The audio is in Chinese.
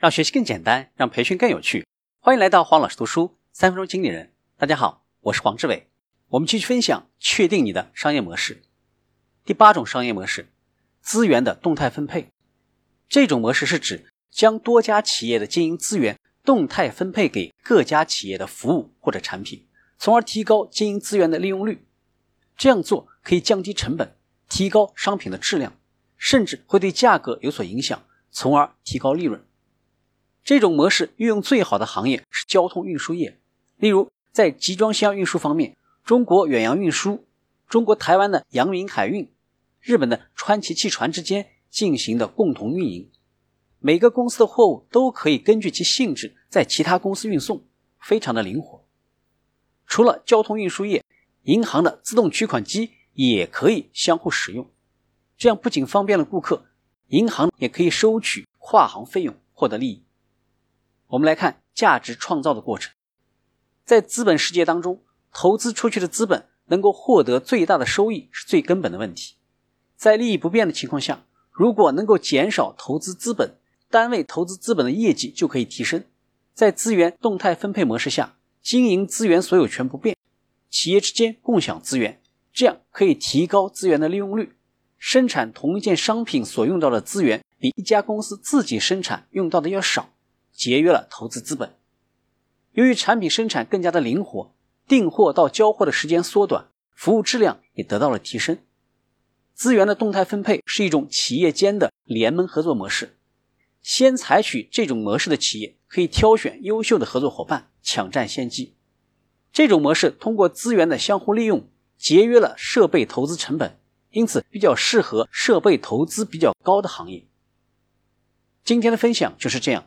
让学习更简单，让培训更有趣。欢迎来到黄老师读书三分钟经理人。大家好，我是黄志伟。我们继续分享确定你的商业模式。第八种商业模式，资源的动态分配。这种模式是指将多家企业的经营资源动态分配给各家企业的服务或者产品，从而提高经营资源的利用率。这样做可以降低成本，提高商品的质量，甚至会对价格有所影响，从而提高利润。这种模式运用最好的行业是交通运输业，例如在集装箱运输方面，中国远洋运输、中国台湾的阳明海运、日本的川崎汽船之间进行的共同运营，每个公司的货物都可以根据其性质在其他公司运送，非常的灵活。除了交通运输业，银行的自动取款机也可以相互使用，这样不仅方便了顾客，银行也可以收取跨行费用，获得利益。我们来看价值创造的过程，在资本世界当中，投资出去的资本能够获得最大的收益是最根本的问题。在利益不变的情况下，如果能够减少投资资本，单位投资资本的业绩就可以提升。在资源动态分配模式下，经营资源所有权不变，企业之间共享资源，这样可以提高资源的利用率。生产同一件商品所用到的资源，比一家公司自己生产用到的要少。节约了投资资本。由于产品生产更加的灵活，订货到交货的时间缩短，服务质量也得到了提升。资源的动态分配是一种企业间的联盟合作模式。先采取这种模式的企业可以挑选优秀的合作伙伴，抢占先机。这种模式通过资源的相互利用，节约了设备投资成本，因此比较适合设备投资比较高的行业。今天的分享就是这样。